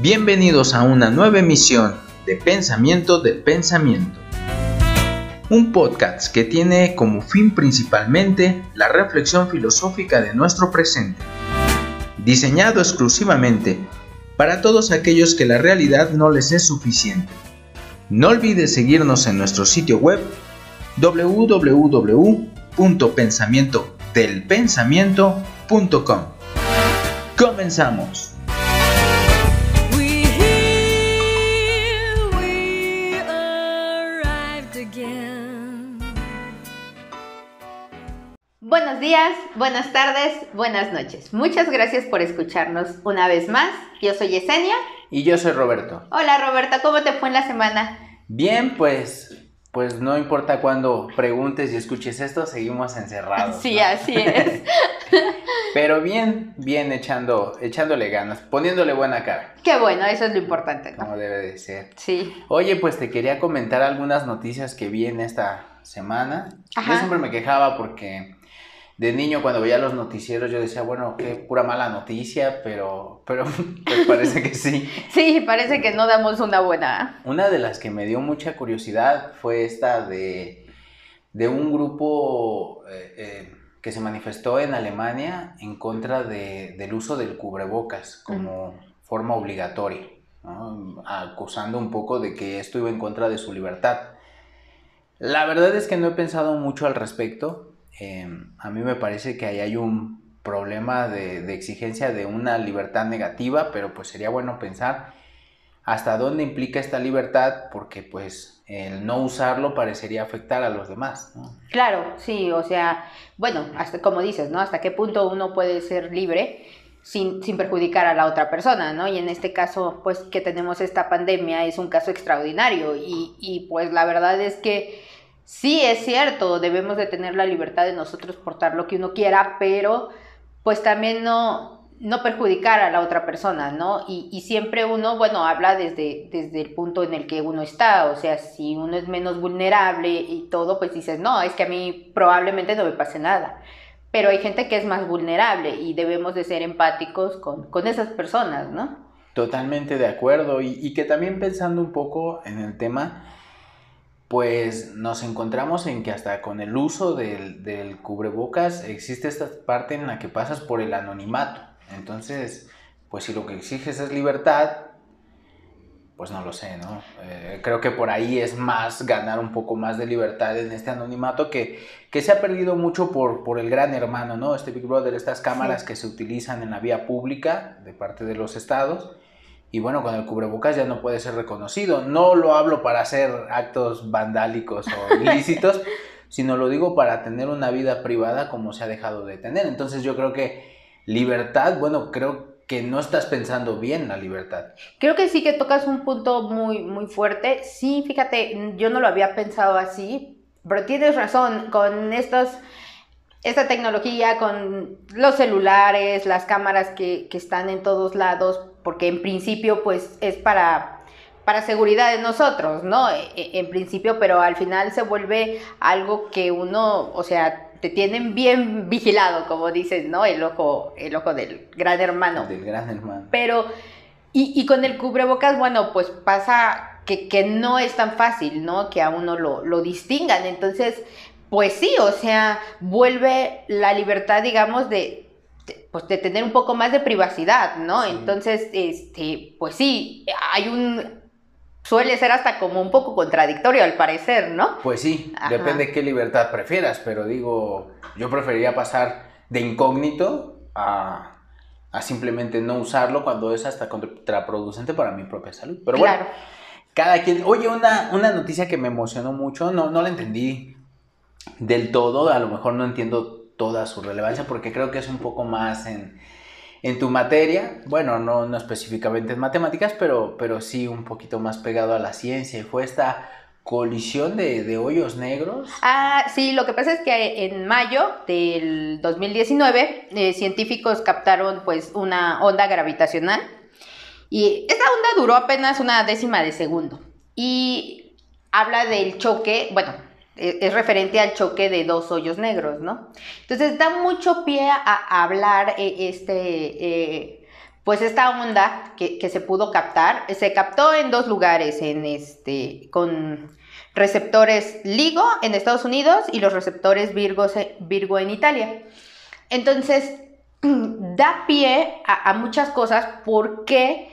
Bienvenidos a una nueva emisión de Pensamiento del Pensamiento. Un podcast que tiene como fin principalmente la reflexión filosófica de nuestro presente. Diseñado exclusivamente para todos aquellos que la realidad no les es suficiente. No olvides seguirnos en nuestro sitio web www.pensamientodelpensamiento.com. Comenzamos. Buenos días, buenas tardes, buenas noches. Muchas gracias por escucharnos una vez más. Yo soy Yesenia. Y yo soy Roberto. Hola Roberto, ¿cómo te fue en la semana? Bien, pues pues no importa cuando preguntes y escuches esto, seguimos encerrados. Sí, así es. Pero bien, bien echando, echándole ganas, poniéndole buena cara. Qué bueno, eso es lo importante, Como debe de ser. Sí. Oye, pues te quería comentar algunas noticias que vi en esta semana. Yo siempre me quejaba porque de niño cuando veía los noticieros yo decía, bueno, qué pura mala noticia, pero, pero pues parece que sí. Sí, parece que no damos una buena. Una de las que me dio mucha curiosidad fue esta de, de un grupo eh, eh, que se manifestó en Alemania en contra de, del uso del cubrebocas como forma obligatoria, acusando un poco de que esto iba en contra de su libertad. La verdad es que no he pensado mucho al respecto, Em, a mí me parece que ahí hay un problema de, exigencia de una libertad negativa, pero pues sería bueno pensar hasta dónde implica esta libertad, porque pues el no usarlo parecería afectar a los demás. Claro, sí, o sea, bueno, hasta como dices, ¿no? Hasta qué punto uno puede ser libre sin, sin, perjudicar a la otra persona, ¿no? Y en este caso, pues que tenemos esta pandemia es un caso extraordinario y, y pues la verdad es que sí es cierto, debemos de tener la libertad de nosotros portar lo que uno quiera, pero pues también no, no perjudicar a la otra persona, ¿no? Y, siempre uno, bueno, habla desde, desde el punto en el que uno está, o sea, si uno es menos vulnerable y todo, pues dices, no, es que a mí probablemente no me pase nada. Pero hay gente que es más vulnerable y debemos de ser empáticos con, esas personas, ¿no? Totalmente de acuerdo y, y que también pensando un poco en el tema, pues nos encontramos en que hasta con el uso del, cubrebocas existe esta parte en la que pasas por el anonimato. Entonces, pues si lo que exiges es libertad, pues no lo sé, ¿no? Eh, creo que por ahí es más ganar un poco más de libertad en este anonimato que, que se ha perdido mucho por, por el gran hermano, ¿no? Este Big Brother, estas cámaras que se utilizan en la vía pública de parte de los estados y bueno, con el cubrebocas ya no puede ser reconocido. No lo hablo para hacer actos vandálicos o ilícitos, sino lo digo para tener una vida privada como se ha dejado de tener. Entonces yo creo que libertad, bueno, creo que no estás pensando bien la libertad. Creo que sí que tocas un punto muy, muy fuerte. Sí, fíjate, yo no lo había pensado así, pero tienes razón, con estos esta tecnología con los celulares, las cámaras que, que, están en todos lados, porque en principio pues es para, para seguridad de nosotros, ¿no? E, e, en principio, pero al final se vuelve algo que uno, o sea, te tienen bien vigilado, como dices, ¿no? El ojo, el ojo del gran hermano. Del gran hermano. Pero, y, y con el cubrebocas, bueno, pues pasa que, que, no es tan fácil, ¿no? Que a uno lo, lo distingan. Entonces, pues sí, o sea, vuelve la libertad, digamos, de, pues de tener un poco más de privacidad, ¿no? Entonces, este, pues sí, hay un suele ser hasta como un poco contradictorio al parecer, ¿no? Pues sí, depende de qué libertad prefieras, pero digo, yo preferiría pasar de incógnito a, simplemente no usarlo cuando es hasta contraproducente para mi propia salud. Pero bueno, cada quien, oye, una, una noticia que me emocionó mucho, no, no la entendí del todo, a lo mejor no entiendo toda su relevancia porque creo que es un poco más en, tu materia, bueno, no, no específicamente en matemáticas, pero, pero sí un poquito más pegado a la ciencia. Y fue esta colisión de, hoyos negros. Ah, sí, lo que pasa es que en mayo del 2019 eh, científicos captaron pues una onda gravitacional. Y esta onda duró apenas una décima de segundo. Y habla del choque, bueno, es referente al choque de dos hoyos negros, ¿no? Entonces da mucho pie a, hablar eh, este, eh, pues esta onda que, se pudo captar, se captó en dos lugares, en este, con receptores LIGO en Estados Unidos y los receptores Virgo, Virgo en Italia. Entonces, da pie a, muchas cosas porque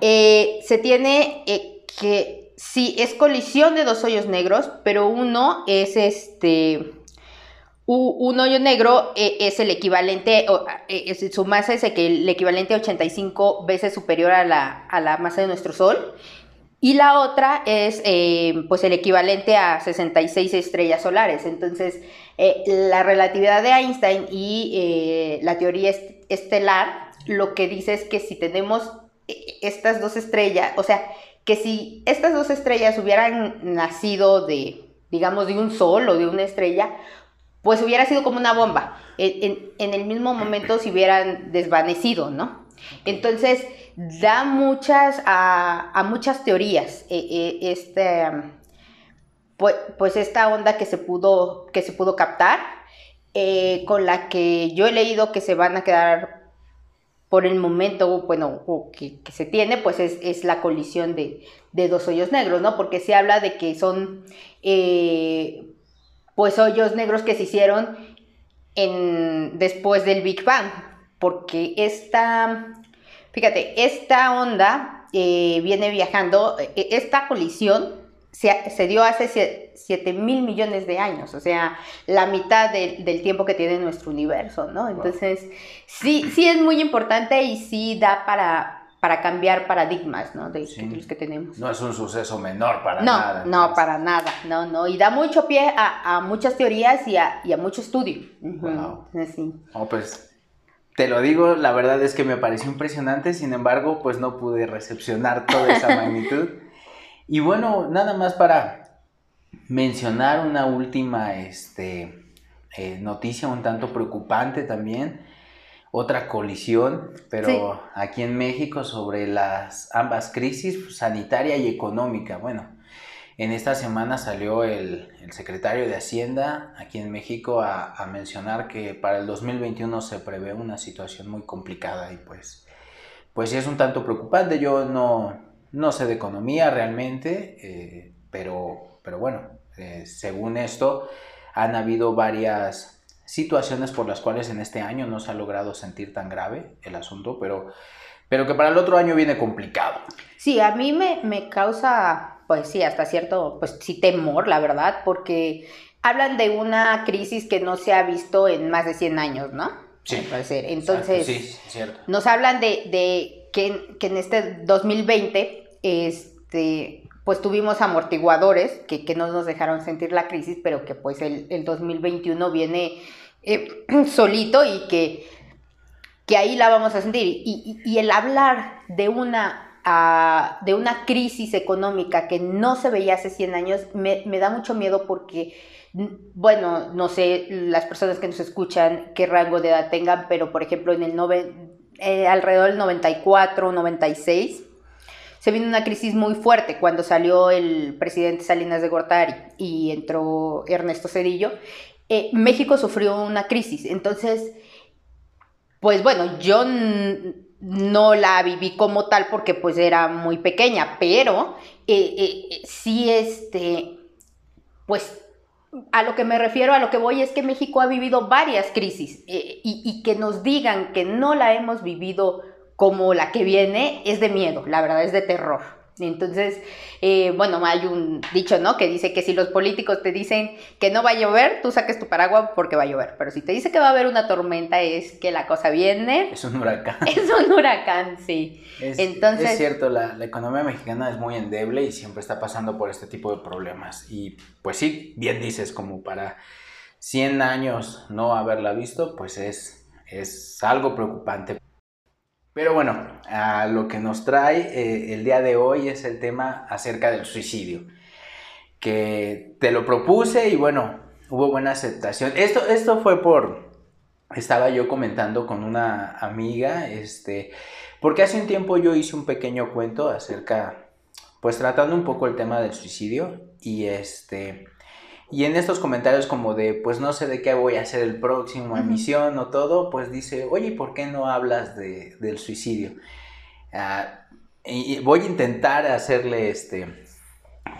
eh, se tiene eh, que, sí, es colisión de dos hoyos negros, pero uno es este un hoyo negro eh, es el equivalente, eh, su masa es el equivalente a 85 veces superior a la, masa de nuestro Sol. Y la otra es eh, pues el equivalente a 66 estrellas solares. Entonces, la relatividad de Einstein y la teoría estelar lo que dice es que si tenemos estas dos estrellas, o sea, que si estas dos estrellas hubieran nacido de, digamos, de un sol o de una estrella, pues hubiera sido como una bomba. En, el mismo momento se hubieran desvanecido, ¿no? Entonces, da muchas, a, muchas teorías eh, eh, este, pues, pues, esta onda que se pudo, que se pudo captar, eh, con la que yo he leído que se van a quedar por el momento, bueno, que, se tiene, pues es, la colisión de, dos hoyos negros, ¿no? Porque se habla de que son pues hoyos negros que se hicieron en, después del Big Bang, porque esta, fíjate, esta onda eh, viene viajando, e, esta colisión se, dio hace 7 mil millones de años, o sea, la mitad del tiempo que tiene nuestro universo, ¿no? Entonces, sí, sí es muy importante y sí da para, para cambiar paradigmas, ¿no? De, los que tenemos. No es un suceso menor para nada. No, no, para nada, no, no. Y da mucho pie a, muchas teorías y a, mucho estudio. Wow. pues te lo digo, la verdad es que me pareció impresionante, sin embargo, pues no pude recepcionar toda esa magnitud. Y bueno, nada más para mencionar una última este, eh, noticia un tanto preocupante también otra colisión, pero aquí en México sobre las ambas crisis sanitaria y económica. Bueno, en esta semana salió el, secretario de Hacienda aquí en México a, mencionar que para el 2021 se prevé una situación muy complicada y pues, pues es un tanto preocupante. Yo no, no sé de economía realmente, eh, pero, pero bueno, eh, según esto han habido varias situaciones por las cuales en este año no se ha logrado sentir tan grave el asunto, pero, pero que para el otro año viene complicado. Sí, a mí me, me causa, pues sí, hasta cierto, pues sí, temor, la verdad, porque hablan de una crisis que no se ha visto en más de 100 años, ¿no? Sí. Ser. Entonces, sí, cierto. nos hablan de, de que, que, en este 2020, este, pues tuvimos amortiguadores que, que, no nos dejaron sentir la crisis, pero que pues el, el 2021 viene eh, solito y que, que ahí la vamos a sentir. Y, el hablar de una, de una crisis económica que no se veía hace 100 años me, da mucho miedo porque, bueno, no sé las personas que nos escuchan qué rango de edad tengan, pero por ejemplo en el eh, alrededor del 94, 96, se vino una crisis muy fuerte cuando salió el presidente Salinas de Gortari y entró Ernesto Cedillo eh, México sufrió una crisis. Entonces, pues bueno, yo no la viví como tal porque pues era muy pequeña, pero eh, eh, sí, este, pues a lo que me refiero, a lo que voy es que México ha vivido varias crisis y, que nos digan que no la hemos vivido como la que viene es de miedo, la verdad es de terror. Entonces, eh, bueno, hay un dicho, ¿no? Que dice que si los políticos te dicen que no va a llover, tú saques tu paraguas porque va a llover. Pero si te dice que va a haber una tormenta, es que la cosa viene. Es un huracán. Es un huracán, sí. Es, Entonces, es cierto, la, la, economía mexicana es muy endeble y siempre está pasando por este tipo de problemas. Y pues sí, bien dices, como para 100 años no haberla visto, pues es, es algo preocupante. Pero bueno, a lo que nos trae eh, el día de hoy es el tema acerca del suicidio. Que te lo propuse y bueno, hubo buena aceptación. Esto, esto fue por, estaba yo comentando con una amiga, este, porque hace un tiempo yo hice un pequeño cuento acerca, pues tratando un poco el tema del suicidio y este, Y en estos comentarios como de, pues no sé de qué voy a hacer el próximo emisión o todo, pues dice, oye, ¿por qué no hablas de, del suicidio? Ah, y voy a intentar hacerle este,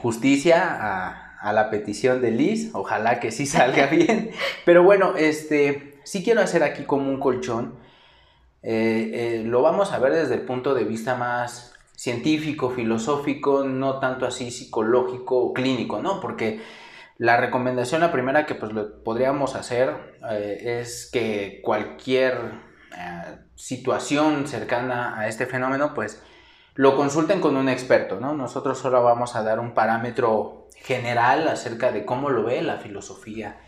justicia a, a, la petición de Liz, ojalá que sí salga bien, pero bueno, este, sí quiero hacer aquí como un colchón, eh, eh, lo vamos a ver desde el punto de vista más científico, filosófico, no tanto así psicológico o clínico, ¿no? Porque la recomendación, la primera que pues podríamos hacer eh, es que cualquier situación cercana a este fenómeno, pues lo consulten con un experto, ¿no? Nosotros solo vamos a dar un parámetro general acerca de cómo lo ve la filosofía,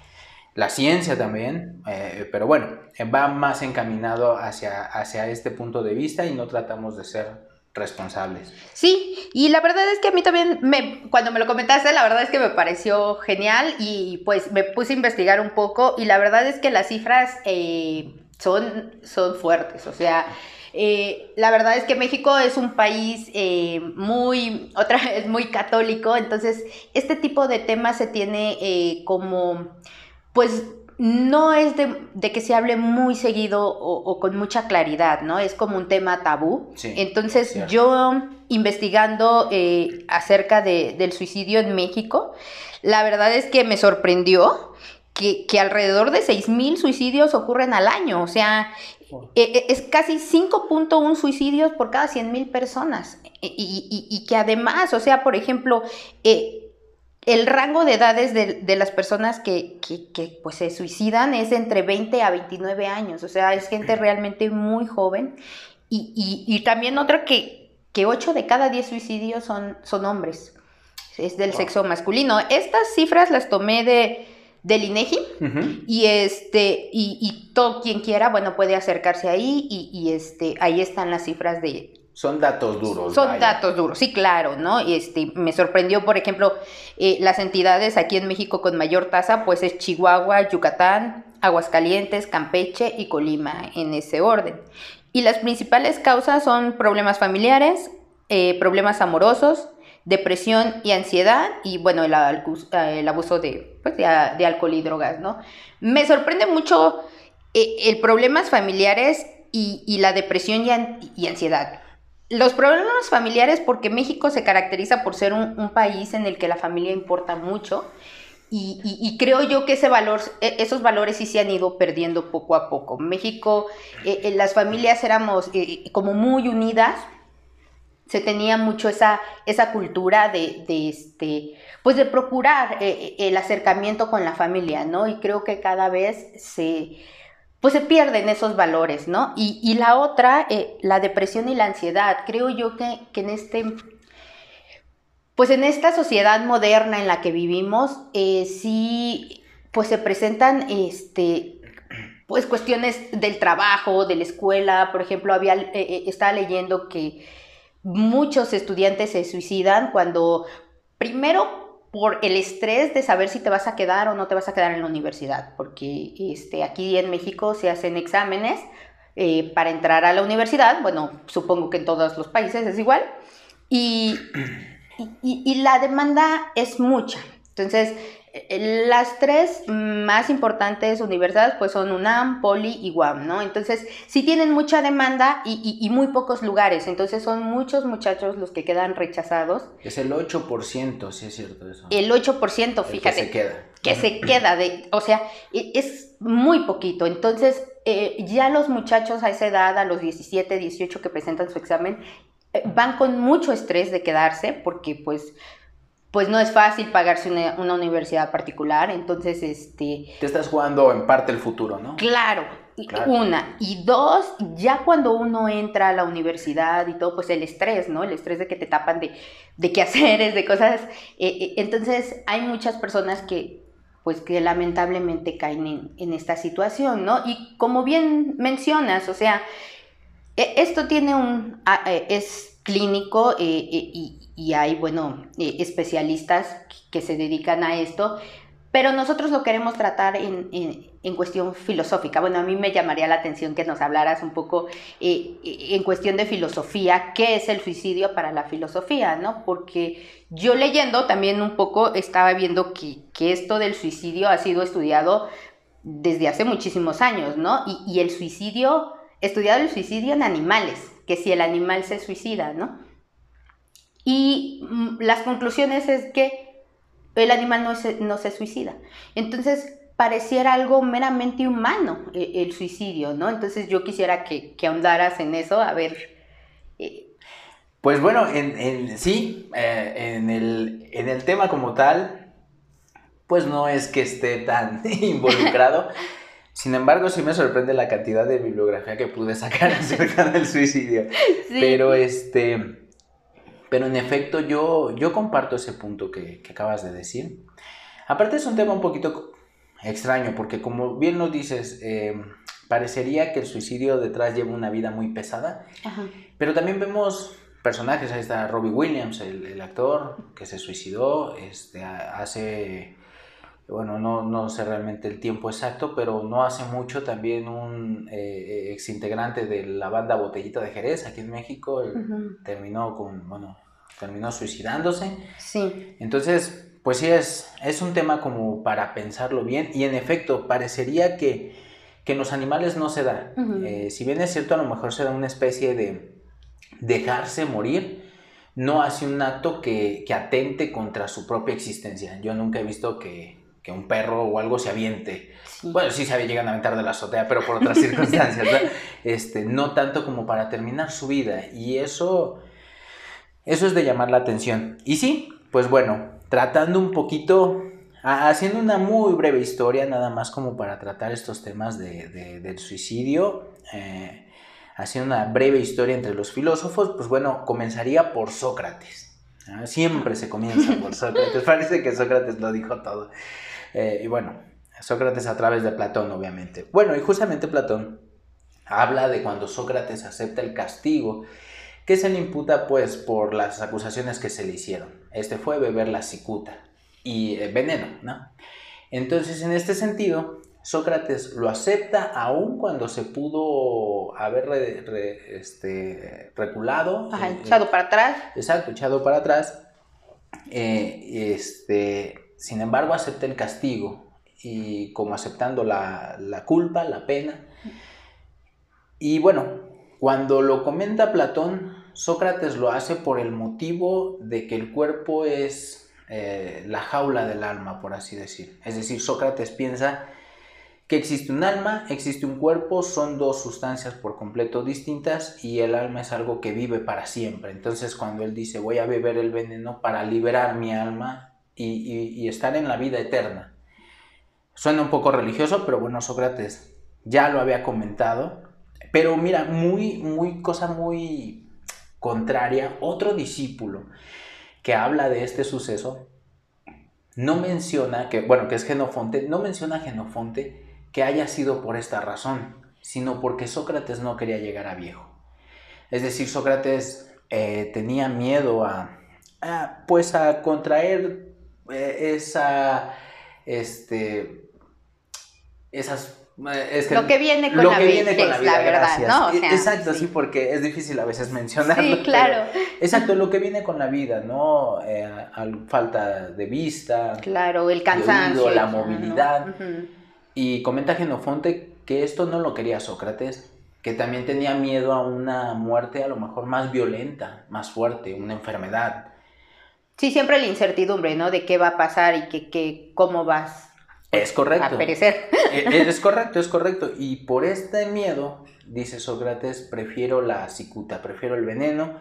la ciencia también, eh, pero bueno, va más encaminado hacia, hacia este punto de vista y no tratamos de ser responsables. Sí, y la verdad es que a mí también, me, cuando me lo comentaste, la verdad es que me pareció genial y pues me puse a investigar un poco y la verdad es que las cifras eh, son, son fuertes, o sea... Eh, la verdad es que México es un país eh, muy, otra vez, muy católico, entonces este tipo de temas se tiene como, pues no es de, que se hable muy seguido o, con mucha claridad, ¿no? Es como un tema tabú. entonces yo investigando acerca de, del suicidio en México, la verdad es que me sorprendió que, que, alrededor de 6.000 suicidios ocurren al año. O sea, e, e, es casi 5.1 suicidios por cada 100.000 personas. E, y, que además, o sea, por ejemplo, eh, el rango de edades de, las personas que, pues, se suicidan es entre 20 a 29 años. O sea, es gente realmente muy joven. Y, también otra que, que 8 de cada 10 suicidios son, son hombres. Es del sexo masculino. Estas cifras las tomé de del INEGI y este y, todo quien quiera bueno puede acercarse ahí y, este ahí están las cifras de son datos duros son datos duros sí claro no y este me sorprendió por ejemplo eh, las entidades aquí en México con mayor tasa pues es Chihuahua Yucatán Aguascalientes Campeche y Colima en ese orden y las principales causas son problemas familiares eh, problemas amorosos depresión y ansiedad y bueno, el, el abuso de, pues, de, alcohol y drogas, ¿no? Me sorprende mucho eh, el problemas familiares y, la depresión y, ansiedad. Los problemas familiares porque México se caracteriza por ser un, país en el que la familia importa mucho y, creo yo que ese valor, e, esos valores sí se han ido perdiendo poco a poco. México, eh, eh, las familias éramos como muy unidas, se tenía mucho esa, esa cultura de, este, pues de procurar eh, eh, el acercamiento con la familia, ¿no? Y creo que cada vez se, pues se pierden esos valores, ¿no? Y, la otra, eh, la depresión y la ansiedad. Creo yo que, en este, pues en esta sociedad moderna en la que vivimos, sí, pues se presentan, este, pues cuestiones del trabajo, de la escuela, por ejemplo, había, estaba leyendo que muchos estudiantes se suicidan cuando, primero, por el estrés de saber si te vas a quedar o no te vas a quedar en la universidad, porque este, aquí en México se hacen exámenes eh, para entrar a la universidad, bueno, supongo que en todos los países es igual, y, y la demanda es mucha. Entonces, las tres más importantes universidades pues son UNAM, Poli y UAM, ¿no? Entonces sí tienen mucha demanda y, muy pocos lugares, entonces son muchos muchachos los que quedan rechazados. Es el 8%, sí es cierto eso. El 8%, fíjate. que se queda. Que se queda, de, o sea, e, es muy poquito, entonces eh, ya los muchachos a esa edad, a los 17, 18 que presentan su examen, eh, van con mucho estrés de quedarse porque pues pues no es fácil pagarse una, universidad particular, entonces este... Te estás jugando en parte el futuro, ¿no? Claro, una. Y dos, ya cuando uno entra a la universidad y todo, pues el estrés, ¿no? El estrés de que te tapan de, de quehaceres, de cosas. Eh, eh, entonces hay muchas personas que, pues que lamentablemente caen en, esta situación, ¿no? Y como bien mencionas, o sea, e, esto tiene un... Eh, es clínico y y hay, bueno, eh, especialistas que se dedican a esto, pero nosotros lo queremos tratar en, en, cuestión filosófica. Bueno, a mí me llamaría la atención que nos hablaras un poco eh, en cuestión de filosofía, qué es el suicidio para la filosofía, ¿no? Porque yo leyendo también un poco estaba viendo que, que esto del suicidio ha sido estudiado desde hace muchísimos años, ¿no? Y, y el suicidio, estudiado el suicidio en animales, que si el animal se suicida, ¿no? Y mm, las conclusiones es que el animal no se, no se suicida. Entonces, pareciera algo meramente humano eh, el, suicidio, ¿no? Entonces yo quisiera que, que ahondaras en eso, a ver. Eh. Pues bueno, en, sí, eh, en, el, en el tema como tal, pues no es que esté tan involucrado. Sin embargo, sí me sorprende la cantidad de bibliografía que pude sacar acerca del suicidio. Pero este pero en efecto, yo, yo comparto ese punto que, acabas de decir. Aparte es un tema un poquito extraño, porque como bien lo dices, eh, parecería que el suicidio detrás lleva una vida muy pesada, pero también vemos personajes, ahí está Robbie Williams, el, actor que se suicidó este, hace, bueno, no, no, sé realmente el tiempo exacto, pero no hace mucho también un eh, ex integrante de la banda Botellita de Jerez, aquí en México, terminó con, bueno, terminó suicidándose. Sí. Entonces, pues sí, es, es un tema como para pensarlo bien y en efecto, parecería que, que en los animales no se da. Eh, si bien es cierto, a lo mejor se da una especie de dejarse morir, no hace un acto que, que atente contra su propia existencia. Yo nunca he visto que, que un perro o algo se aviente. Bueno, sí se llegan a aventar de la azotea, pero por otras circunstancias, Este, no tanto como para terminar su vida. Y eso eso es de llamar la atención. Y sí, pues bueno, tratando un poquito, haciendo una muy breve historia, nada más como para tratar estos temas del suicidio, eh, haciendo una breve historia entre los filósofos, pues bueno, comenzaría por Sócrates. Siempre se comienza por Sócrates, parece que Sócrates lo dijo todo. Eh, y bueno, Sócrates a través de Platón, obviamente. Bueno, y justamente Platón habla de cuando Sócrates acepta el castigo que se le imputa pues por las acusaciones que se le hicieron. Este fue beber la cicuta y eh, veneno, ¿no? Entonces, en este sentido, Sócrates lo acepta aun cuando se pudo haber este, reculado. Ajá, eh, echado para atrás. Exacto, echado para atrás. Eh, este, sin embargo, acepta el castigo y como aceptando la, la culpa, la pena. Y bueno, cuando lo comenta Platón, Sócrates lo hace por el motivo de que el cuerpo es eh, la jaula del alma, por así decir. Es decir, Sócrates piensa que existe un alma, existe un cuerpo, son dos sustancias por completo distintas y el alma es algo que vive para siempre. Entonces cuando él dice voy a beber el veneno para liberar mi alma y estar en la vida eterna. Suena un poco religioso, pero bueno, Sócrates ya lo había comentado pero mira, muy, muy, cosa muy contraria, otro discípulo que habla de este suceso, no menciona, que, bueno, que es Genofonte, no menciona a Genofonte que haya sido por esta razón, sino porque Sócrates no quería llegar a viejo. Es decir, Sócrates eh, tenía miedo a, pues a contraer esa, este, esas lo que viene con la la verdad, ¿no? Exacto, sí. porque es difícil a veces mencionarlo. Sí, claro. exacto, lo que viene con la vida, ¿no? Eh, falta de vista. Claro, el cansancio. la movilidad. Y comenta Genofonte que esto no lo quería Sócrates, que también tenía miedo a una muerte a lo mejor más violenta, más fuerte, una enfermedad. Sí, siempre la incertidumbre, ¿no? De qué va a pasar y que, que cómo vas es correcto. A perecer. E, e, es correcto, es correcto. Y por este miedo, dice Sócrates, prefiero la cicuta, prefiero el veneno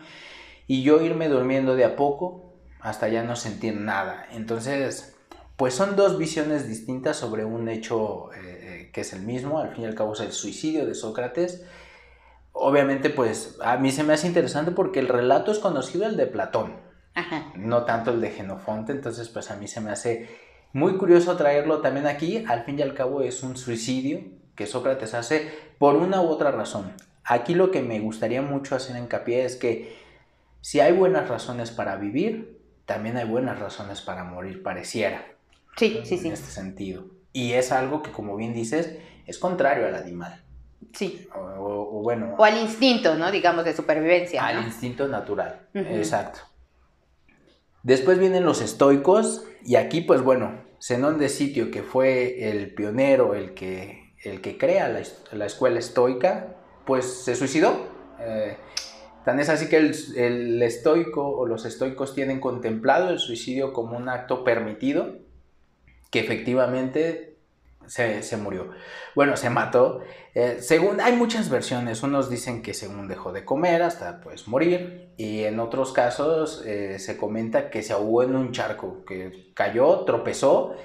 y yo irme durmiendo de a poco hasta ya no sentir nada. Entonces, pues son dos visiones distintas sobre un hecho eh, eh, que es el mismo, al fin y al cabo es el suicidio de Sócrates. Obviamente, pues a mí se me hace interesante porque el relato es conocido el de Platón, no tanto el de Genofonte, entonces pues a mí se me hace muy curioso traerlo también aquí, al fin y al cabo es un suicidio que Sócrates hace por una u otra razón. Aquí lo que me gustaría mucho hacer hincapié es que si hay buenas razones para vivir, también hay buenas razones para morir, pareciera. Sí, sí, sí. En este sentido. Y es algo que, como bien dices, es contrario al animal. Sí. O, bueno. O al instinto, ¿no? Digamos, de supervivencia. Al instinto natural. Exacto. Después vienen los estoicos. Y aquí, pues bueno, Zenón de Sitio, que fue el pionero, el que, el que crea la, escuela estoica, pues se suicidó. Eh, tan es así que el, estoico o los estoicos tienen contemplado el suicidio como un acto permitido, que efectivamente se, murió. Bueno, se mató. Eh, según, hay muchas versiones. Unos dicen que según dejó de comer hasta pues morir. Y en otros casos eh, se comenta que se ahogó en un charco, que cayó, tropezó.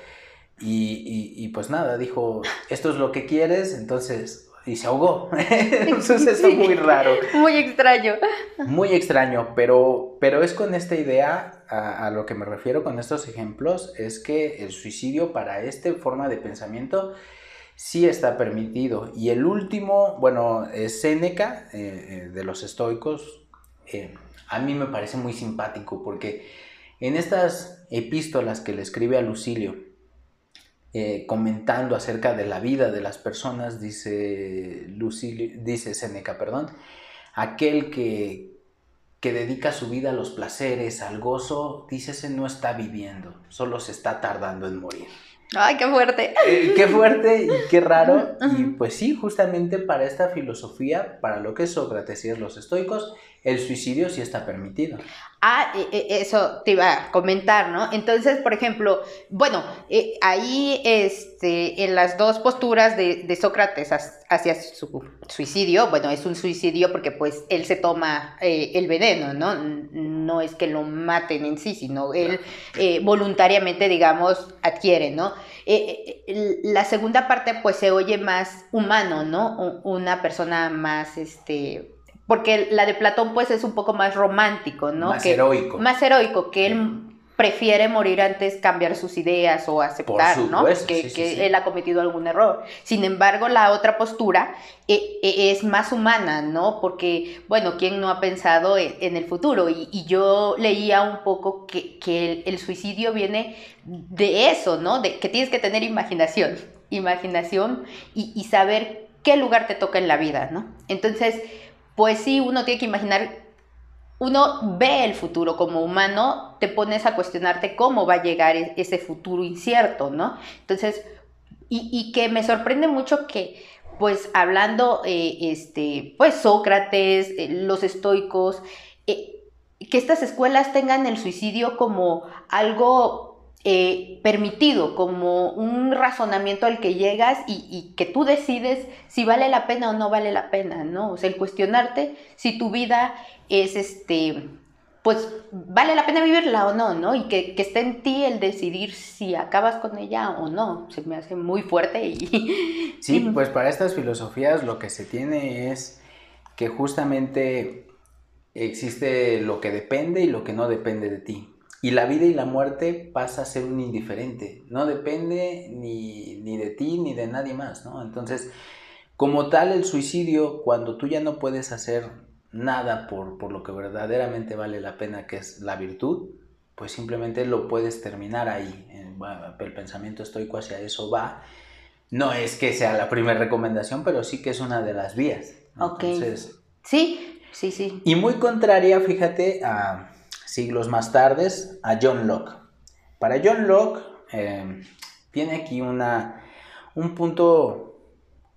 Y, pues nada, dijo, esto es lo que quieres, entonces y se ahogó. un suceso muy raro. Muy extraño. Muy extraño, pero, pero es con esta idea a, lo que me refiero con estos ejemplos es que el suicidio para esta forma de pensamiento sí está permitido. Y el último, bueno, es Séneca, eh, eh, de los estoicos, eh, a mí me parece muy simpático porque en estas epístolas que le escribe a Lucilio, comentando acerca de la vida de las personas, dice, Lucilio, dice Séneca, perdón, aquel que, que dedica su vida a los placeres, al gozo, dícese no está viviendo, solo se está tardando en morir. Ay, qué fuerte. Eh, qué fuerte y qué raro. Y pues sí, justamente para esta filosofía, para lo que es Sócrates y es los estoicos, el suicidio sí está permitido. Ah, e, e, eso te iba a comentar, ¿no? Entonces, por ejemplo, bueno, eh, ahí este, en las dos posturas de, Sócrates hacia su suicidio, bueno, es un suicidio porque pues él se toma eh, el veneno, ¿no? No es que lo maten en sí, sino él eh, voluntariamente, digamos, adquiere, ¿no? la segunda parte pues se oye más humano, ¿no? Una persona más, este, porque la de Platón pues es un poco más romántico, ¿no? Más heroico. Más heroico, que él prefiere morir antes cambiar sus ideas o aceptar, ¿no? Que, que él ha cometido algún error. Sin embargo, la otra postura eh, eh, es más humana, ¿no? Porque, bueno, ¿quién no ha pensado en, el futuro? Y, yo leía un poco que, el, suicidio viene de eso, ¿no? De que tienes que tener imaginación, imaginación y, y saber qué lugar te toca en la vida, ¿no? Entonces, pues sí, uno tiene que imaginar, uno ve el futuro como humano, te pones a cuestionarte cómo va a llegar e-, ese futuro incierto, ¿no? Entonces, y, que me sorprende mucho que, pues hablando, eh, este, pues Sócrates, eh, los estoicos, eh, que estas escuelas tengan el suicidio como algo eh, permitido, como un razonamiento al que llegas y, que tú decides si vale la pena o no vale la pena, ¿no? O sea, el cuestionarte si tu vida es este, pues vale la pena vivirla o no, ¿no? Y que, que esté en ti el decidir si acabas con ella o no. Se me hace muy fuerte y... Sí, pues para estas filosofías lo que se tiene es que justamente existe lo que depende y lo que no depende de ti. Y la vida y la muerte pasa a ser un indiferente, no depende ni, de ti ni de nadie más, ¿no? Entonces, como tal, el suicidio, cuando tú ya no puedes hacer nada por, por lo que verdaderamente vale la pena, que es la virtud, pues simplemente lo puedes terminar ahí. El pensamiento estoico hacia eso va. No es que sea la primera recomendación, pero sí que es una de las vías. Entonces, sí, sí, sí. Y muy contraria, fíjate, a siglos más tarde a John Locke. Para John Locke eh, tiene aquí una, un punto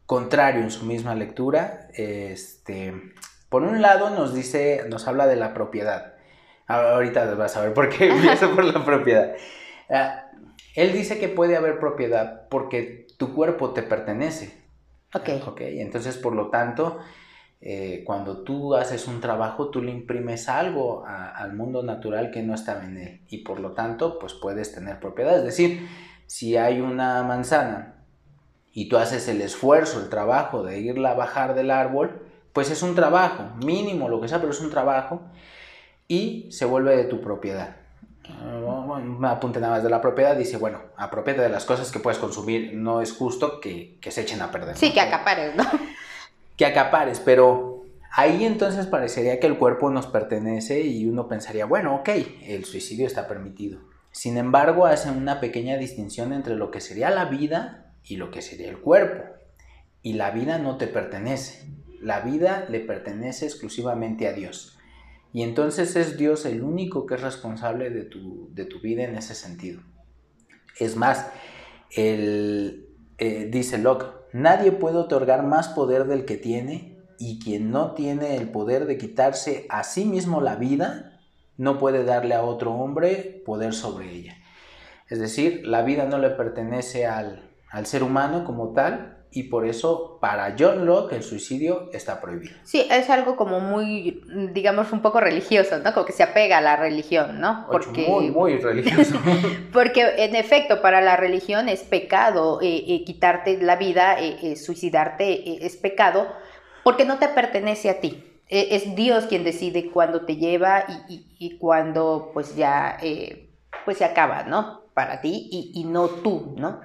contrario en su misma lectura. Este, por un lado nos dice, nos habla de la propiedad. Ahorita vas a ver por qué empiezo por la propiedad. Ah, él dice que puede haber propiedad porque tu cuerpo te pertenece. Ok. Ok, entonces por lo tanto eh, cuando tú haces un trabajo, tú le imprimes algo al mundo natural que no estaba en él y por lo tanto, pues puedes tener propiedad. Es decir, si hay una manzana y tú haces el esfuerzo, el trabajo de irla a bajar del árbol, pues es un trabajo, mínimo lo que sea, pero es un trabajo y se vuelve de tu propiedad. Me apunte nada más de la propiedad, dice, bueno, apropiate de las cosas que puedes consumir, no es justo que, que se echen a perder. Sí, que acapares, ¿no? Que acapares, pero ahí entonces parecería que el cuerpo nos pertenece y uno pensaría, bueno, ok, el suicidio está permitido. Sin embargo, hace una pequeña distinción entre lo que sería la vida y lo que sería el cuerpo. Y la vida no te pertenece. La vida le pertenece exclusivamente a Dios. Y entonces es Dios el único que es responsable de tu, de tu vida en ese sentido. Es más, el, eh, dice Locke, nadie puede otorgar más poder del que tiene y quien no tiene el poder de quitarse a sí mismo la vida, no puede darle a otro hombre poder sobre ella. Es decir, la vida no le pertenece al, al ser humano como tal, y por eso para John Locke el suicidio está prohibido. Sí, es algo como muy, digamos, un poco religioso, ¿no? Como que se apega a la religión, ¿no? Porque, muy, muy religioso. porque en efecto para la religión es pecado eh, eh, quitarte la vida, eh, suicidarte es pecado, porque no te pertenece a ti. es Dios quien decide cuándo te lleva y, y, cuándo pues ya pues se acaba, ¿no? Para ti y, y no tú, ¿no?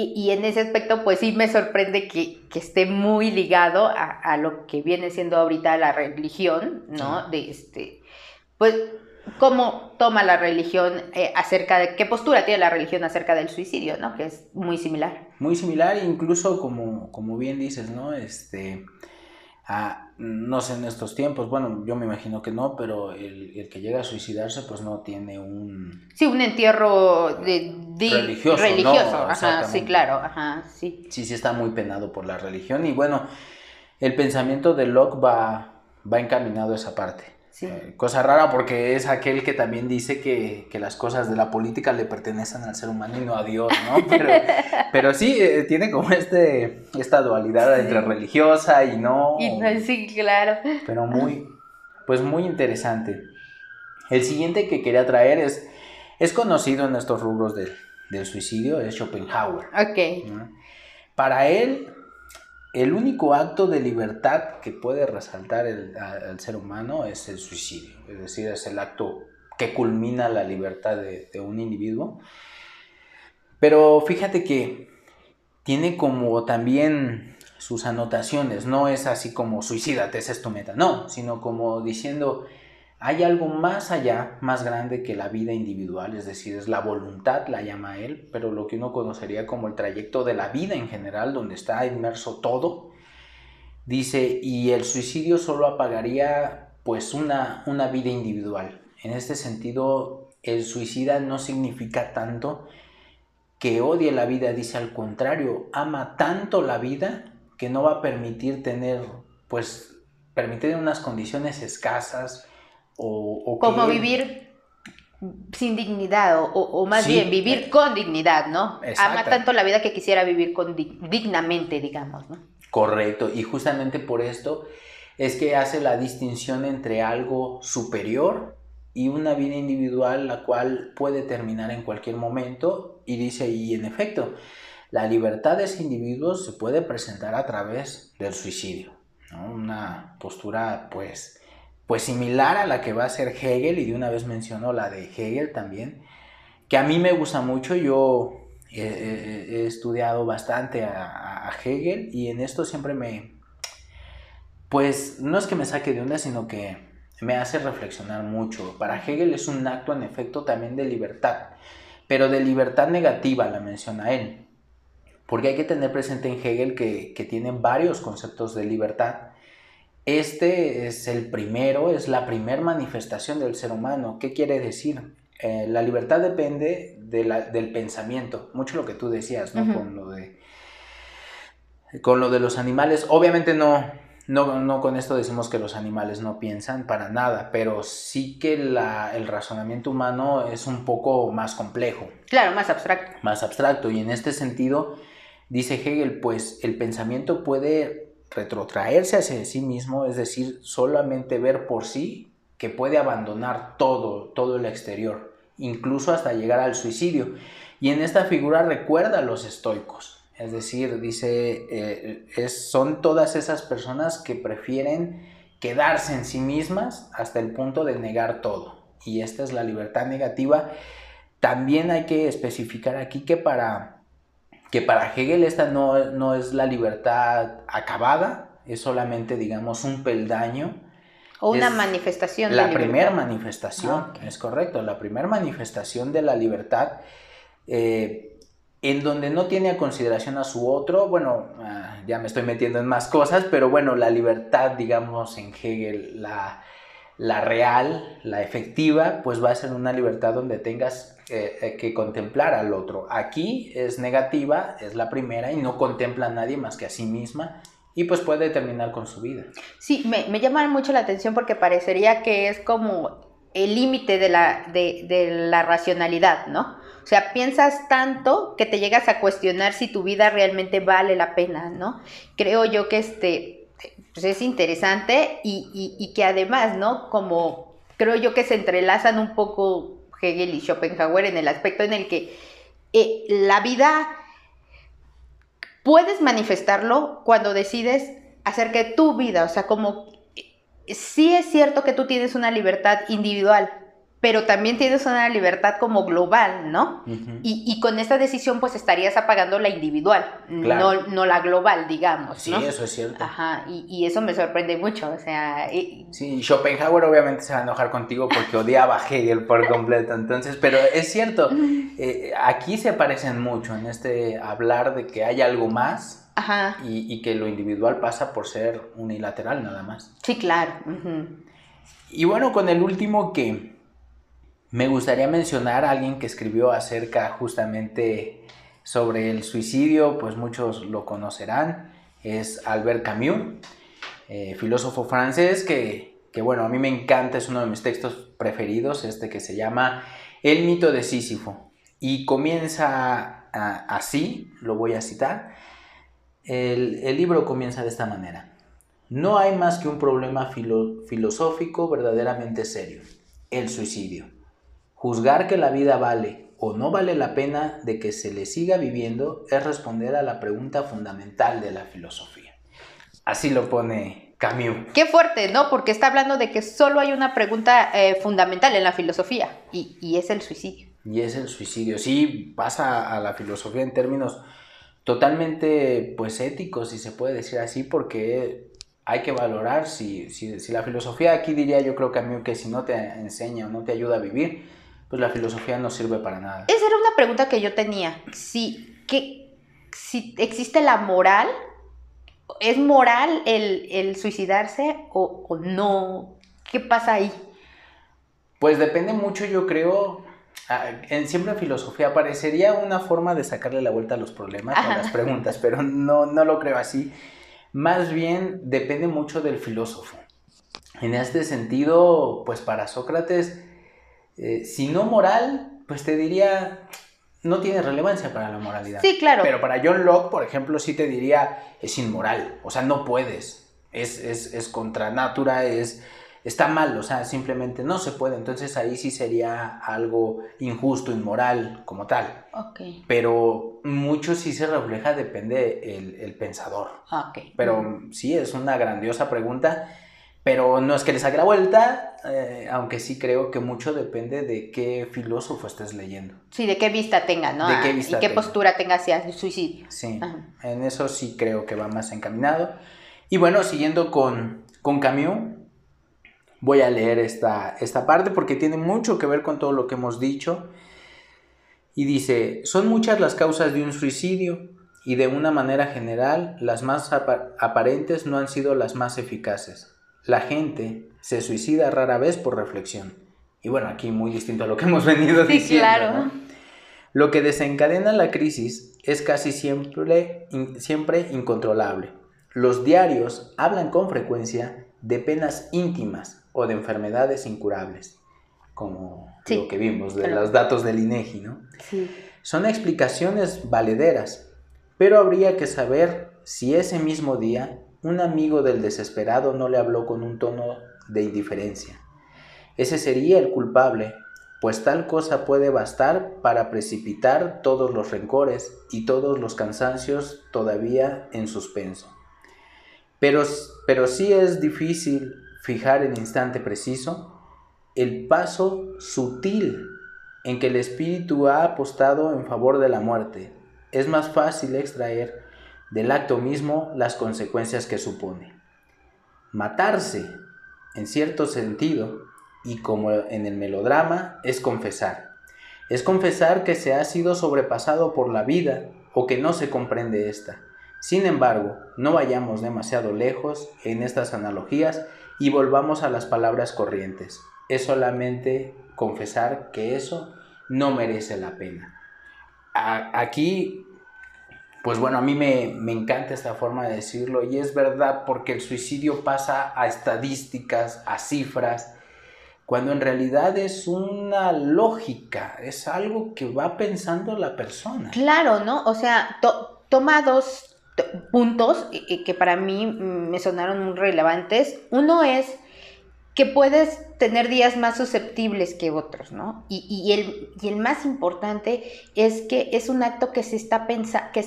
Y, en ese aspecto, pues sí me sorprende que, esté muy ligado a, lo que viene siendo ahorita la religión, ¿no? De este, pues, cómo toma la religión eh, acerca de, qué postura tiene la religión acerca del suicidio, ¿no? Que es muy similar. Muy similar, incluso como, como bien dices, ¿no? Este, no sé en estos tiempos, bueno, yo me imagino que no, pero el, que llega a suicidarse pues no tiene un... Sí, un entierro de, religioso. Religioso, ajá, sí, claro, ajá, sí. Sí, sí está muy penado por la religión y bueno, el pensamiento de Locke va, va encaminado a esa parte. Eh, cosa rara porque es aquel que también dice que, las cosas de la política le pertenecen al ser humano y no a Dios, ¿no? Pero, sí, eh, tiene como este, esta dualidad entre religiosa y no. sí, claro. Pero muy, pues muy interesante. El siguiente que quería traer es, es conocido en estos rubros del, del suicidio, es Schopenhauer. Ok. Para él, el único acto de libertad que puede resaltar el, al ser humano es el suicidio, es decir, es el acto que culmina la libertad de, un individuo. Pero fíjate que tiene como también sus anotaciones, no es así como suicídate, esa es tu meta, no, sino como diciendo, hay algo más allá, más grande que la vida individual, es decir, es la voluntad, la llama él, pero lo que uno conocería como el trayecto de la vida en general, donde está inmerso todo. Dice, y el suicidio solo apagaría pues una, una vida individual. En este sentido, el suicida no significa tanto que odie la vida, dice al contrario, ama tanto la vida que no va a permitir tener, pues, permitir unas condiciones escasas, o, Como vivir sin dignidad, o, más bien vivir eh, con dignidad, ¿no? Ama tanto la vida que quisiera vivir con, dignamente, digamos, ¿no? Correcto, y justamente por esto es que hace la distinción entre algo superior y una vida individual la cual puede terminar en cualquier momento y dice, y en efecto, la libertad de ese individuo se puede presentar a través del suicidio, ¿no? Una postura pues pues similar a la que va a ser Hegel, y de una vez mencionó la de Hegel también, que a mí me gusta mucho, yo he, estudiado bastante a, Hegel y en esto siempre me, pues no es que me saque de onda, sino que me hace reflexionar mucho. Para Hegel es un acto en efecto también de libertad, pero de libertad negativa la menciona él. Porque hay que tener presente en Hegel que, que tiene varios conceptos de libertad este es el primero, es la primera manifestación del ser humano. ¿Qué quiere decir? Eh, la libertad depende del pensamiento, mucho lo que tú decías, ¿no? con, lo de, con lo de los animales. Obviamente no, no, no, con esto decimos que los animales no piensan para nada, pero sí que el razonamiento humano es un poco más complejo. Claro, más abstracto. Más abstracto. Y en este sentido, dice Hegel, pues el pensamiento puede retrotraerse hacia sí mismo, es decir, solamente ver por sí que puede abandonar todo, todo el exterior, incluso hasta llegar al suicidio. Y en esta figura recuerda a los estoicos, es decir, dice, eh, son todas esas personas que prefieren quedarse en sí mismas hasta el punto de negar todo. Y esta es la libertad negativa. También hay que especificar aquí que para que para Hegel esta no, no es la libertad acabada, es solamente, digamos, un peldaño O una manifestación. La primera manifestación, ah, es correcto, la primera manifestación de la libertad, eh, en donde no tiene a consideración a su otro, bueno, ah, ya me estoy metiendo en más cosas, pero bueno, la libertad, digamos, en Hegel, la, la real, la efectiva, pues va a ser una libertad donde tengas eh, que contemplar al otro. Aquí es negativa, es la primera y no contempla a nadie más que a sí misma y pues puede terminar con su vida. Sí, me, me llama mucho la atención porque parecería que es como el límite de la, de, la racionalidad, ¿no? O sea, piensas tanto que te llegas a cuestionar si tu vida realmente vale la pena, ¿no? Creo yo que este, pues es interesante y, y que además, ¿no? Como creo yo que se entrelazan un poco Hegel y Schopenhauer en el aspecto en el que eh, la vida puedes manifestarlo cuando decides hacer que tu vida, o sea, como eh, sí es cierto que tú tienes una libertad individual, pero también tienes una libertad como global, ¿no? y, con esta decisión pues estarías apagando la individual, no, no, la global, digamos. Sí, eso es cierto. Ajá, y, eso me sorprende mucho, o sea... Sí, Schopenhauer obviamente se va a enojar contigo porque odiaba a Hegel por completo, entonces, pero es cierto, eh, aquí se parecen mucho en este hablar de que hay algo más. Y, y, que lo individual pasa por ser unilateral nada más. Sí, claro. Y bueno, con el último que me gustaría mencionar a alguien que escribió acerca justamente sobre el suicidio, pues muchos lo conocerán, es Albert Camus, eh, filósofo francés que, bueno, a mí me encanta, es uno de mis textos preferidos, este que se llama El mito de Sísifo. Y comienza así, lo voy a citar, el, libro comienza de esta manera. No hay más que un problema filosófico verdaderamente serio, el suicidio. Juzgar que la vida vale o no vale la pena de que se le siga viviendo es responder a la pregunta fundamental de la filosofía. Así lo pone Camus. Qué fuerte, ¿no? Porque está hablando de que solo hay una pregunta eh, fundamental en la filosofía y, es el suicidio. Y es el suicidio. Sí, pasa a la filosofía en términos totalmente pues éticos, si se puede decir así, porque hay que valorar si, si, si la filosofía aquí diría yo creo Camus que si no te enseña o no te ayuda a vivir, pues la filosofía no sirve para nada. Esa era una pregunta que yo tenía. Si, que, si existe la moral, ¿es moral el, suicidarse o, no? ¿Qué pasa ahí? Pues depende mucho, yo creo. En, siempre en filosofía parecería una forma de sacarle la vuelta a los problemas, a las preguntas, pero no, no lo creo así. Más bien depende mucho del filósofo. En este sentido, pues para Sócrates, eh, si no moral, pues te diría, no tiene relevancia para la moralidad. Sí, claro. Pero para John Locke, por ejemplo, sí te diría, es inmoral, o sea, no puedes, es, es, es contra natura, es, está mal, o sea, simplemente no se puede. Entonces ahí sí sería algo injusto, inmoral, como tal. Ok. Pero mucho sí se refleja, depende el, el pensador. Ok. Pero sí, es una grandiosa pregunta pero no es que le saque la vuelta, eh, aunque sí creo que mucho depende de qué filósofo estés leyendo. Sí, de qué vista tenga, ¿no? De qué vista y qué postura tenga hacia el suicidio. Sí, en eso sí creo que va más encaminado. Y bueno, siguiendo con, con Camus, voy a leer esta, esta parte porque tiene mucho que ver con todo lo que hemos dicho. Y dice, son muchas las causas de un suicidio y de una manera general las más aparentes no han sido las más eficaces. La gente se suicida rara vez por reflexión. Y bueno, aquí muy distinto a lo que hemos venido sí, diciendo. Claro. Lo que desencadena la crisis es casi siempre, siempre incontrolable. Los diarios hablan con frecuencia de penas íntimas o de enfermedades incurables, como lo que vimos de los datos del INEGI, ¿no? Sí. Son explicaciones valederas, pero habría que saber si ese mismo día un amigo del desesperado no le habló con un tono de indiferencia. Ese sería el culpable, pues tal cosa puede bastar para precipitar todos los rencores y todos los cansancios todavía en suspenso. Pero, pero sí es difícil fijar el instante preciso, el paso sutil en que el espíritu ha apostado en favor de la muerte. Es más fácil extraer del acto mismo las consecuencias que supone. Matarse en cierto sentido, y como en el melodrama, es confesar. Es confesar que se ha sido sobrepasado por la vida o que no se comprende esta. Sin embargo, no vayamos demasiado lejos en estas analogías y volvamos a las palabras corrientes. Es solamente confesar que eso no merece la pena. aquí, pues bueno, a mí me, me encanta esta forma de decirlo y es verdad porque el suicidio pasa a estadísticas, a cifras, cuando en realidad es una lógica, es algo que va pensando la persona. Claro, ¿no? O sea, toma dos puntos que para mí me sonaron muy relevantes. Uno es que puedes tener días más susceptibles que otros, ¿no? Y, el, y el, más importante es que es un acto que se está pensando, que,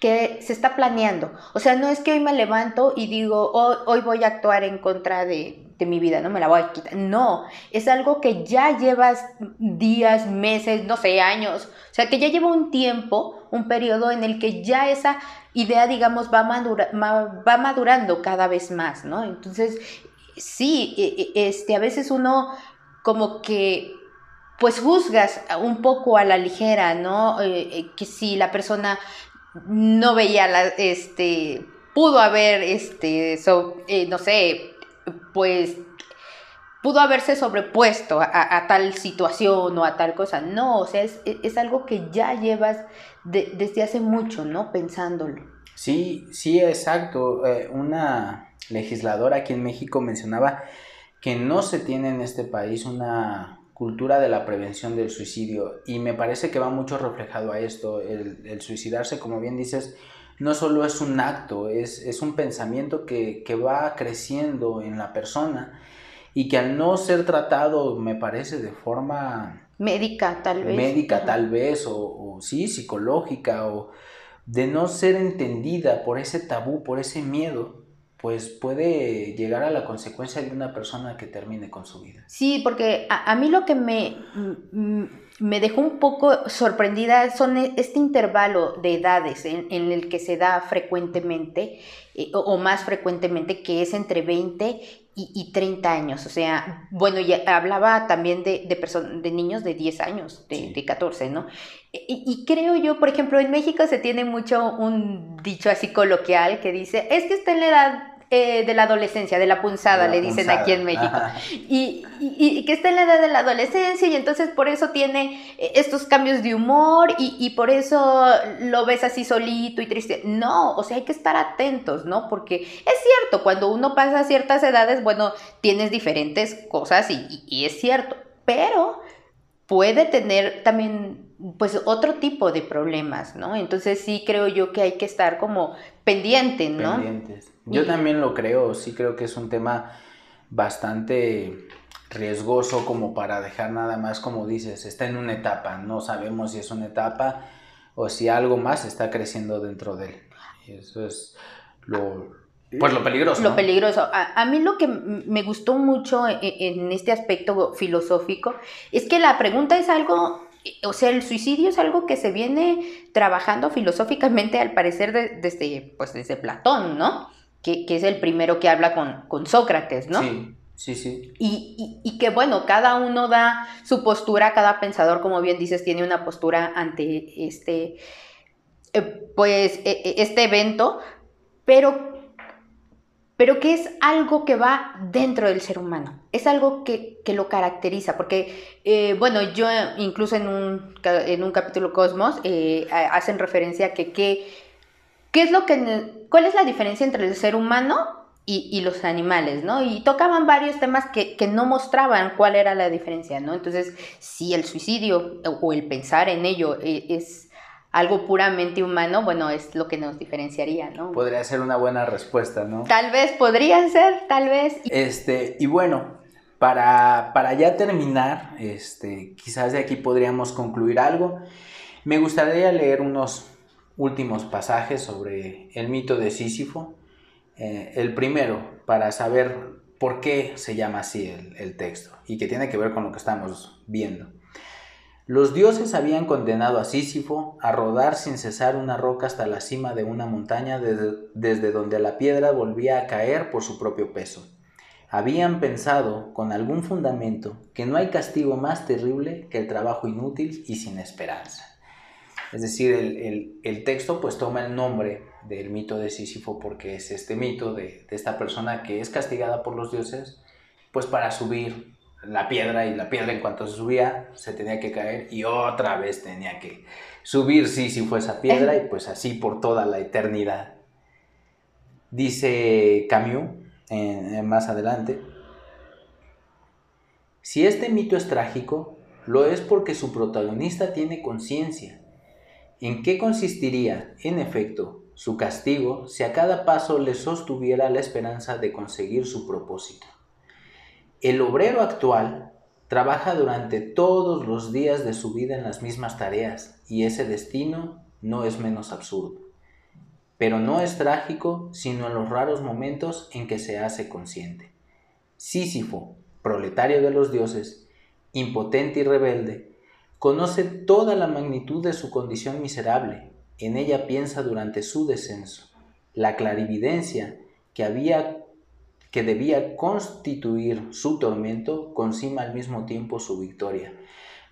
que se está planeando. O sea, no es que hoy me levanto y digo, hoy voy a actuar en contra de, de mi vida, no me la voy a quitar. No, es algo que ya llevas días, meses, no sé, años. O sea, que ya lleva un tiempo, un periodo en el que ya esa idea, digamos, va, va madurando cada vez más, ¿no? Entonces, sí, e, e, este, a veces uno como que pues juzgas un poco a la ligera, ¿no? Eh, eh, que si la persona no veía la, este, pudo haber, este, eh, no sé, pues pudo haberse sobrepuesto a, tal situación o a tal cosa. No, o sea, es, algo que ya llevas desde hace mucho, ¿no? Pensándolo. Sí, sí, exacto. Eh, una legisladora aquí en México mencionaba que no se tiene en este país una cultura de la prevención del suicidio y me parece que va mucho reflejado a esto, el suicidarse, como bien dices, no solo es un acto, es, un pensamiento que, va creciendo en la persona y que al no ser tratado, me parece, de forma... Médica, tal vez. Médica, tal vez, o, sí, psicológica, o de no ser entendida por ese tabú, por ese miedo, pues puede llegar a la consecuencia de una persona que termine con su vida. Sí, porque a, a mí lo que me, me dejó un poco sorprendida son e, este intervalo de edades en, el que se da frecuentemente eh, o, más frecuentemente que es entre 20 y, 30 años. O sea, bueno, ya hablaba también de, de, de niños de 10 años, de, de 14, ¿no? Y, y, creo yo, por ejemplo, en México se tiene mucho un dicho así coloquial que dice, es que está en la edad eh, de la adolescencia, de la punzada, le dicen aquí en México. Y, y, que está en la edad de la adolescencia y entonces por eso tiene eh, estos cambios de humor y, por eso lo ves así solito y triste. No, o sea, hay que estar atentos, ¿no? Porque es cierto, cuando uno pasa ciertas edades, bueno, tienes diferentes cosas y es cierto, pero puede tener también pues otro tipo de problemas, ¿no? Entonces sí creo yo que hay que estar como pendiente, ¿no? Pendientes. Yo también lo creo, sí creo que es un tema bastante riesgoso como para dejar nada más como dices, está en una etapa, no sabemos si es una etapa o si algo más está creciendo dentro de él. Y eso es lo, pues lo peligroso. Lo peligroso. A, mí lo que me gustó mucho en, en, este aspecto filosófico es que la pregunta es algo, o sea, el suicidio es algo que se viene trabajando filosóficamente al parecer desde, pues desde Platón, ¿no? Que, que, es el primero que habla con, con Sócrates, ¿no? Sí. Sí, sí. Y, y, y, que bueno, cada uno da su postura, cada pensador, como bien dices, tiene una postura ante este, eh, pues, e, e, este evento, pero pero que es algo que va dentro del ser humano, es algo que, lo caracteriza, porque, eh, bueno, yo incluso en un, en un capítulo Cosmos eh, hacen referencia a que, qué es lo que, cuál es la diferencia entre el ser humano y, los animales, ¿no? Y tocaban varios temas que, que, no mostraban cuál era la diferencia, ¿no? Entonces, si el suicidio o el pensar en ello eh, es algo puramente humano, bueno, es lo que nos diferenciaría, ¿no? Podría ser una buena respuesta, ¿no? Tal vez, podría ser, tal vez. Este, y bueno, para, para ya terminar, este, quizás de aquí podríamos concluir algo. Me gustaría leer unos últimos pasajes sobre el mito de Sísifo. Eh, el primero, para saber por qué se llama así el, el texto y que tiene que ver con lo que estamos viendo. Los dioses habían condenado a Sísifo a rodar sin cesar una roca hasta la cima de una montaña desde, donde la piedra volvía a caer por su propio peso. habían pensado con algún fundamento que no hay castigo más terrible que el trabajo inútil y sin esperanza. Es decir, el, texto pues toma el nombre del mito de Sísifo porque es este mito de, de, esta persona que es castigada por los dioses pues para subir la piedra y la piedra en cuanto se subía se tenía que caer y otra vez tenía que subir Sísifo esa piedra y pues así por toda la eternidad. Dice Camus más adelante, si este mito es trágico, lo es porque su protagonista tiene conciencia. ¿En qué consistiría, en efecto, su castigo si a cada paso le sostuviera la esperanza de conseguir su propósito? El obrero actual trabaja durante todos los días de su vida en las mismas tareas y ese destino no es menos absurdo pero no es trágico sino en los raros momentos en que se hace consciente. Sísifo, proletario de los dioses, impotente y rebelde, conoce toda la magnitud de su condición miserable, en ella piensa durante su descenso. La clarividencia que había que debía constituir su tormento concima al mismo tiempo su victoria.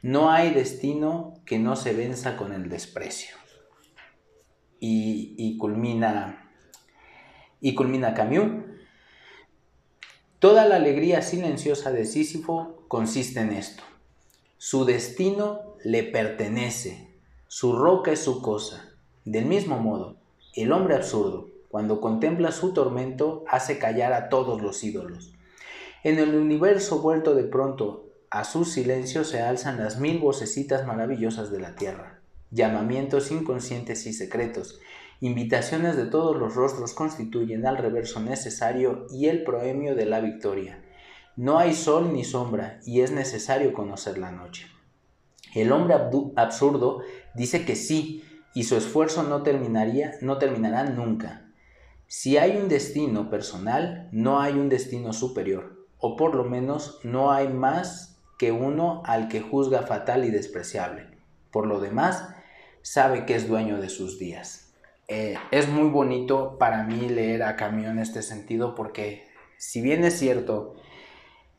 No hay destino que no se venza con el desprecio y, culmina, y culmina Camus. Toda la alegría silenciosa de Sísifo consiste en esto. Su destino le pertenece, su roca es su cosa. Del mismo modo, el hombre absurdo, cuando contempla su tormento, hace callar a todos los ídolos. En el universo vuelto de pronto a su silencio se alzan las mil vocecitas maravillosas de la tierra llamamientos inconscientes y secretos, invitaciones de todos los rostros constituyen al reverso necesario y el proemio de la victoria. No hay sol ni sombra y es necesario conocer la noche. El hombre absurdo dice que sí y su esfuerzo no terminaría, no terminará nunca. Si hay un destino personal, no hay un destino superior, o por lo menos no hay más que uno al que juzga fatal y despreciable. Por lo demás, sabe que es dueño de sus días. Eh, es muy bonito para mí leer a Camus en este sentido porque si bien es cierto,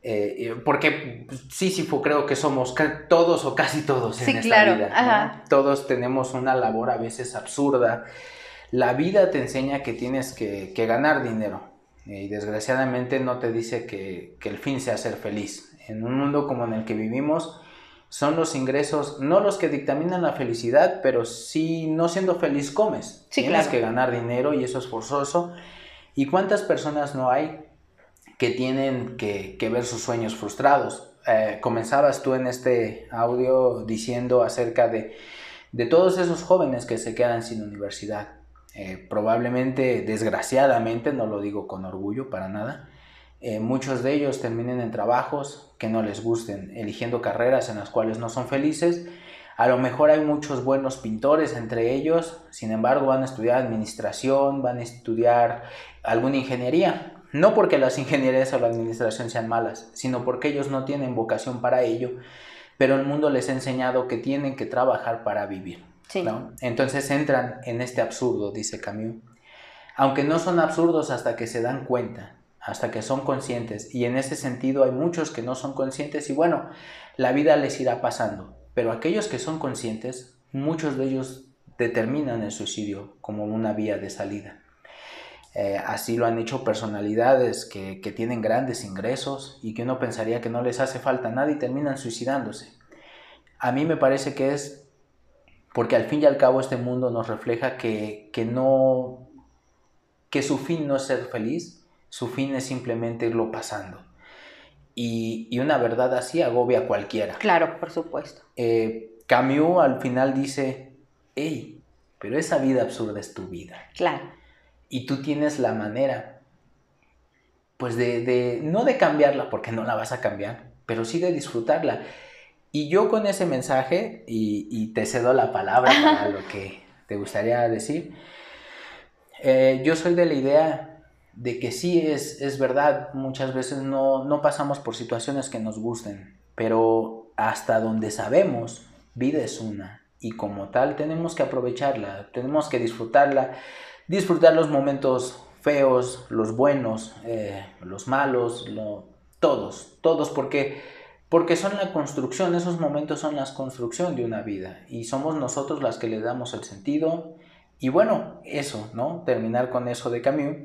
eh, porque Sísifo creo que somos todos o casi todos en esta vida. Todos tenemos una labor a veces absurda. La vida te enseña que tienes que, ganar dinero y desgraciadamente no te dice que, que el fin sea ser feliz. En un mundo como en el que vivimos, son los ingresos, no los que dictaminan la felicidad, pero si no siendo feliz comes. Tienes que ganar dinero y eso es forzoso. ¿Y cuántas personas no hay que tienen que, ver sus sueños frustrados? Eh, comenzabas tú en este audio diciendo acerca de, todos esos jóvenes que se quedan sin universidad. Eh, probablemente, desgraciadamente, no lo digo con orgullo para nada, eh, muchos de ellos terminen en trabajos que no les gusten, eligiendo carreras en las cuales no son felices. A lo mejor hay muchos buenos pintores entre ellos, sin embargo van a estudiar administración, van a estudiar alguna ingeniería. No porque las ingenierías o la administración sean malas, sino porque ellos no tienen vocación para ello, pero el mundo les ha enseñado que tienen que trabajar para vivir. Entonces entran en este absurdo, dice Camus. Aunque no son absurdos hasta que se dan cuenta hasta que son conscientes. Y en ese sentido hay muchos que no son conscientes y bueno, la vida les irá pasando. Pero aquellos que son conscientes, muchos de ellos determinan el suicidio como una vía de salida. Eh, así lo han hecho personalidades que, tienen grandes ingresos y que uno pensaría que no les hace falta nada y terminan suicidándose. A mí me parece que es porque al fin y al cabo este mundo nos refleja que, que no que su fin no es ser feliz, su fin es simplemente irlo pasando. Y, una verdad así agobia a cualquiera. Claro, por supuesto. Eh, Camus al final dice, hey, pero esa vida absurda es tu vida. Claro. Y tú tienes la manera, pues de, no de cambiarla, porque no la vas a cambiar, pero sí de disfrutarla. Y yo con ese mensaje, y, te cedo la palabra para lo que te gustaría decir, eh, yo soy de la idea de que sí es, es verdad, muchas veces no, no pasamos por situaciones que nos gusten, pero hasta donde sabemos, vida es una y como tal tenemos que aprovecharla, tenemos que disfrutarla, disfrutar los momentos feos, los buenos, los malos, todos, todos, porque, porque son la construcción, esos momentos son la construcción de una vida y somos nosotros las que le damos el sentido. Y bueno, eso, ¿no? Terminar con eso de Camus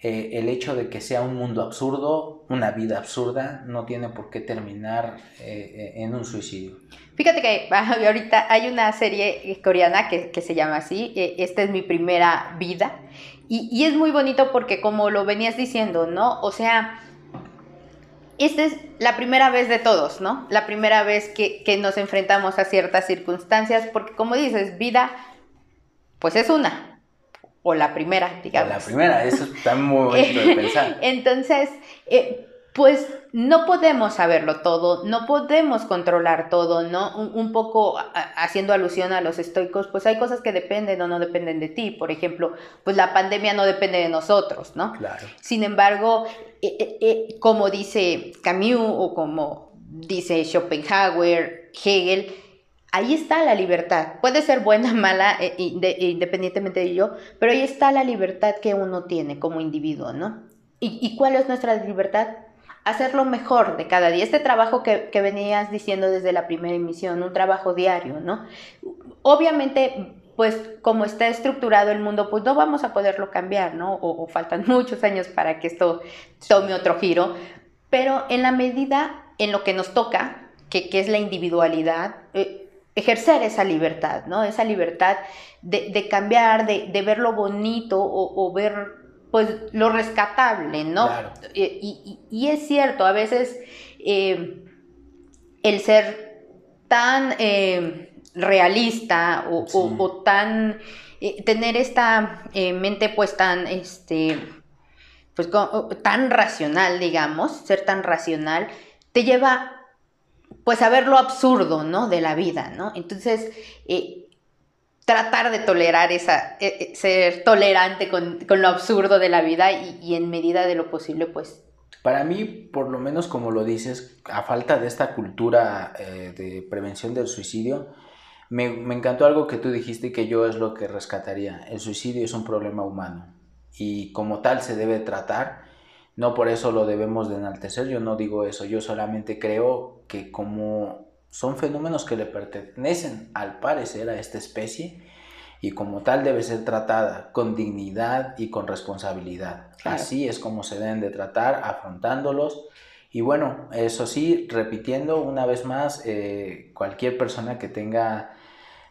eh, el hecho de que sea un mundo absurdo, una vida absurda, no tiene por qué terminar eh, eh, en un suicidio. Fíjate que ahorita hay una serie coreana que, se llama así, Esta es mi primera vida, y, es muy bonito porque como lo venías diciendo, ¿no? O sea, esta es la primera vez de todos, ¿no? La primera vez que, que nos enfrentamos a ciertas circunstancias, porque como dices, vida, pues es una, o la primera, digamos. O la primera, eso está muy bonito de pensar. Entonces, eh, pues no podemos saberlo todo, no podemos controlar todo, ¿no? Un, poco haciendo alusión a los estoicos, pues hay cosas que dependen o no dependen de ti. Por ejemplo, pues la pandemia no depende de nosotros, ¿no? Claro. Sin embargo, eh, eh, como dice Camus o como dice Schopenhauer, Hegel, ahí está la libertad. Puede ser buena, mala, eh, independientemente de ello, pero ahí está la libertad que uno tiene como individuo, ¿no? ¿Y, cuál es nuestra libertad? Hacer lo mejor de cada día. Este trabajo que, venías diciendo desde la primera emisión, un trabajo diario, ¿no? Obviamente, pues como está estructurado el mundo, pues no vamos a poderlo cambiar, ¿no? O, faltan muchos años para que esto tome otro giro, pero en la medida en lo que nos toca, que, es la individualidad, eh, ejercer esa libertad, ¿no? Esa libertad de, cambiar, de, ver lo bonito o, ver pues lo rescatable, ¿no? Y, es cierto, a veces eh, el ser tan eh, realista o, tan eh, tener esta mente pues tan este pues tan racional, digamos, ser tan racional, te lleva pues a ver lo absurdo, ¿no? De la vida, ¿no? Entonces, eh, tratar de tolerar esa, eh, eh, ser tolerante con, lo absurdo de la vida y, en medida de lo posible, pues... Para mí, por lo menos como lo dices, a falta de esta cultura de prevención del suicidio, me, me encantó algo que tú dijiste que yo es lo que rescataría. El suicidio es un problema humano y como tal se debe tratar no por eso lo debemos de enaltecer, yo no digo eso, yo solamente creo que como son fenómenos que le pertenecen al parecer a esta especie y como tal debe ser tratada con dignidad y con responsabilidad. Así es como se deben de tratar, afrontándolos. Y bueno, eso sí, repitiendo una vez más, eh, cualquier persona que tenga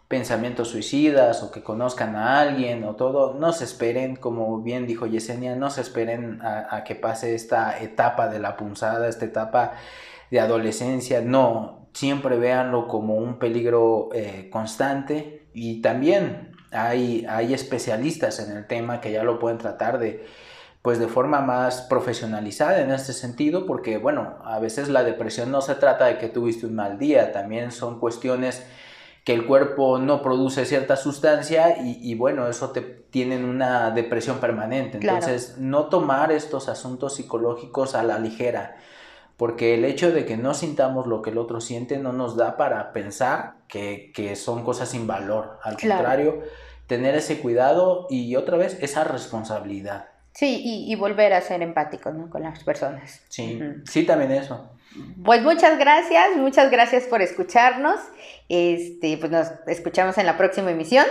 pensamientos suicidas o que conozcan a alguien o todo, no se esperen, como bien dijo Yesenia, no se esperen a, que pase esta etapa de la punzada, esta etapa de adolescencia, no, siempre véanlo como un peligro eh, constante. Y también hay, hay especialistas en el tema que ya lo pueden tratar de pues de forma más profesionalizada en este sentido, porque bueno, a veces la depresión no se trata de que tuviste un mal día, también son cuestiones que el cuerpo no produce cierta sustancia y, bueno, eso te tiene una depresión permanente. Entonces, no tomar estos asuntos psicológicos a la ligera, porque el hecho de que no sintamos lo que el otro siente no nos da para pensar que, son cosas sin valor. Al contrario, tener ese cuidado y otra vez esa responsabilidad. Sí, y, volver a ser empático con las personas. Sí, sí, también eso. Pues muchas gracias, muchas gracias por escucharnos. Este, pues nos escuchamos en la próxima emisión.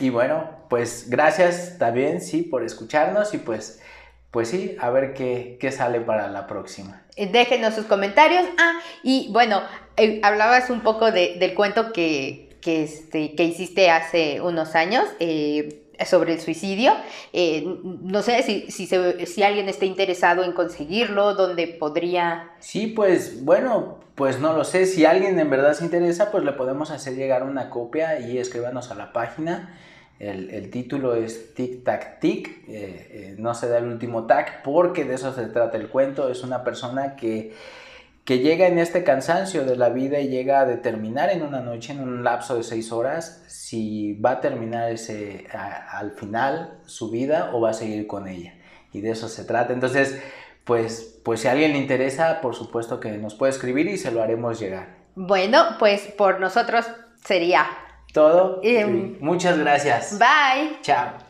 Y bueno, pues gracias también, sí, por escucharnos y pues, pues sí, a ver qué, sale para la próxima. Eh, déjenos sus comentarios. Ah, y bueno, eh, hablabas un poco del cuento que, que, este, que hiciste hace unos años. Eh, sobre el suicidio. Eh, no sé si, si, alguien está interesado en conseguirlo, dónde podría... Sí, pues bueno, pues no lo sé. Si alguien en verdad se interesa, pues le podemos hacer llegar una copia y escríbanos a la página. El, título es Tic Tac Tic, eh, eh, no se da el último tac porque de eso se trata el cuento. Es una persona que que llega en este cansancio de la vida y llega a determinar en una noche, en un lapso de seis horas, si va a terminar ese, al final su vida o va a seguir con ella. Y de eso se trata. Entonces, pues, pues si a alguien le interesa, por supuesto que nos puede escribir y se lo haremos llegar. Bueno, pues por nosotros sería todo. Muchas gracias. Bye. Chao.